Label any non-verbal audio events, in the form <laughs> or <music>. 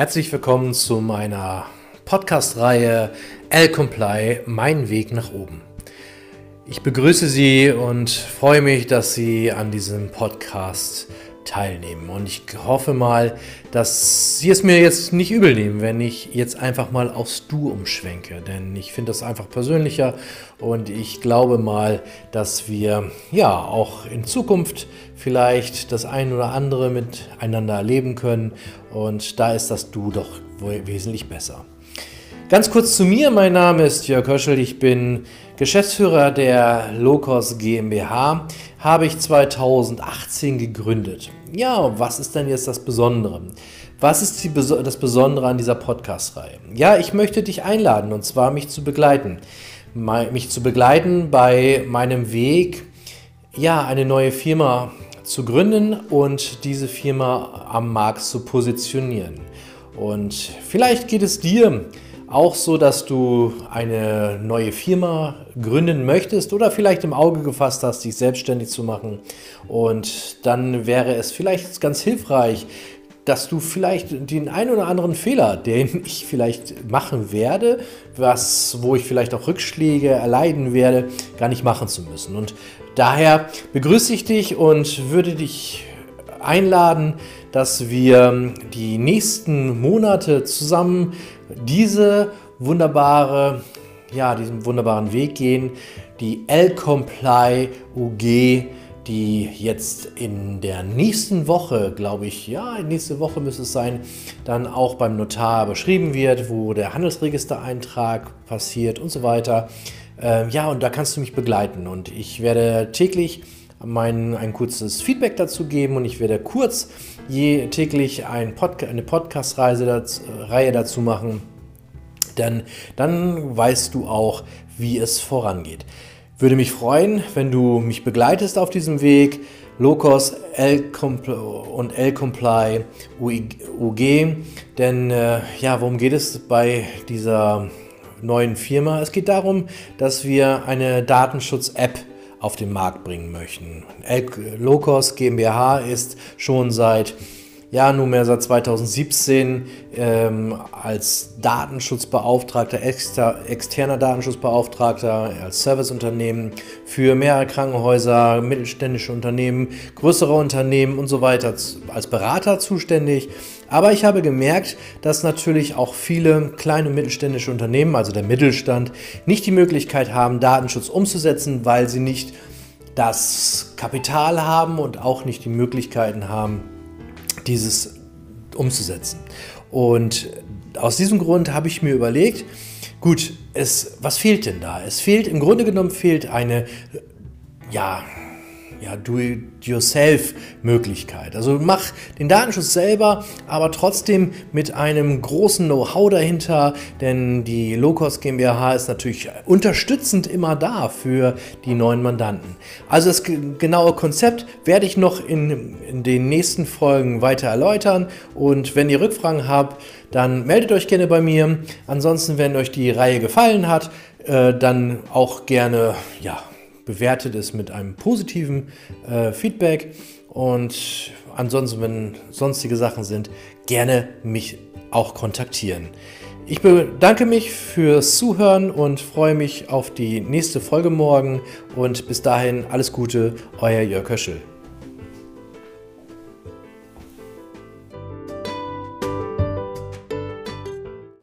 Herzlich willkommen zu meiner Podcast-Reihe L-Comply, mein Weg nach oben. Ich begrüße Sie und freue mich, dass Sie an diesem Podcast teilnehmen. Und ich hoffe mal, dass Sie es mir jetzt nicht übel nehmen, wenn ich jetzt einfach mal aufs Du umschwenke. Denn ich finde das einfach persönlicher und ich glaube mal, dass wir ja auch in Zukunft vielleicht das ein oder andere miteinander erleben können. Und da ist das Du doch wesentlich besser. Ganz kurz zu mir, mein Name ist Jörg Höschel, ich bin Geschäftsführer der Locos GmbH, habe ich 2018 gegründet. Ja, was ist denn jetzt das Besondere? Was ist die, das Besondere an dieser Podcast-Reihe? Ja, ich möchte dich einladen und zwar mich zu begleiten. Mich zu begleiten bei meinem Weg, ja, eine neue Firma zu gründen und diese Firma am Markt zu positionieren. Und vielleicht geht es dir auch so, dass du eine neue Firma gründen möchtest oder vielleicht im Auge gefasst hast, dich selbstständig zu machen. Und dann wäre es vielleicht ganz hilfreich, dass du vielleicht den einen oder anderen Fehler, den <laughs> ich vielleicht machen werde, was, wo ich vielleicht auch Rückschläge erleiden werde, gar nicht machen zu müssen. Und daher begrüße ich dich und würde dich einladen, dass wir die nächsten Monate zusammen diese wunderbare, ja, diesen wunderbaren Weg gehen, die L-Comply UG, die jetzt in der nächsten Woche, glaube ich, ja, nächste Woche müsste es sein, dann auch beim Notar beschrieben wird, wo der Handelsregistereintrag passiert und so weiter. Äh, ja, und da kannst du mich begleiten und ich werde täglich mein, ein kurzes Feedback dazu geben und ich werde kurz je täglich ein Podca eine Podcast-Reihe dazu, Reihe dazu machen. Denn dann weißt du auch, wie es vorangeht. Würde mich freuen, wenn du mich begleitest auf diesem Weg. Locos L und L-Comply UG. Denn äh, ja, worum geht es bei dieser neuen Firma? Es geht darum, dass wir eine Datenschutz-App auf den Markt bringen möchten. Locos GmbH ist schon seit ja, nunmehr seit 2017 ähm, als Datenschutzbeauftragter, exter, externer Datenschutzbeauftragter, als Serviceunternehmen für mehrere Krankenhäuser, mittelständische Unternehmen, größere Unternehmen und so weiter als Berater zuständig. Aber ich habe gemerkt, dass natürlich auch viele kleine und mittelständische Unternehmen, also der Mittelstand, nicht die Möglichkeit haben, Datenschutz umzusetzen, weil sie nicht das Kapital haben und auch nicht die Möglichkeiten haben, dieses umzusetzen. Und aus diesem Grund habe ich mir überlegt, gut, es, was fehlt denn da? Es fehlt, im Grunde genommen fehlt eine, ja, ja, Do-it-yourself-Möglichkeit. Also mach den Datenschutz selber, aber trotzdem mit einem großen Know-how dahinter, denn die Locos GmbH ist natürlich unterstützend immer da für die neuen Mandanten. Also das genaue Konzept werde ich noch in, in den nächsten Folgen weiter erläutern und wenn ihr Rückfragen habt, dann meldet euch gerne bei mir. Ansonsten, wenn euch die Reihe gefallen hat, äh, dann auch gerne, ja, bewertet es mit einem positiven äh, Feedback. Und ansonsten, wenn sonstige Sachen sind, gerne mich auch kontaktieren. Ich bedanke mich fürs Zuhören und freue mich auf die nächste Folge morgen. Und bis dahin alles Gute, euer Jörg Höschel.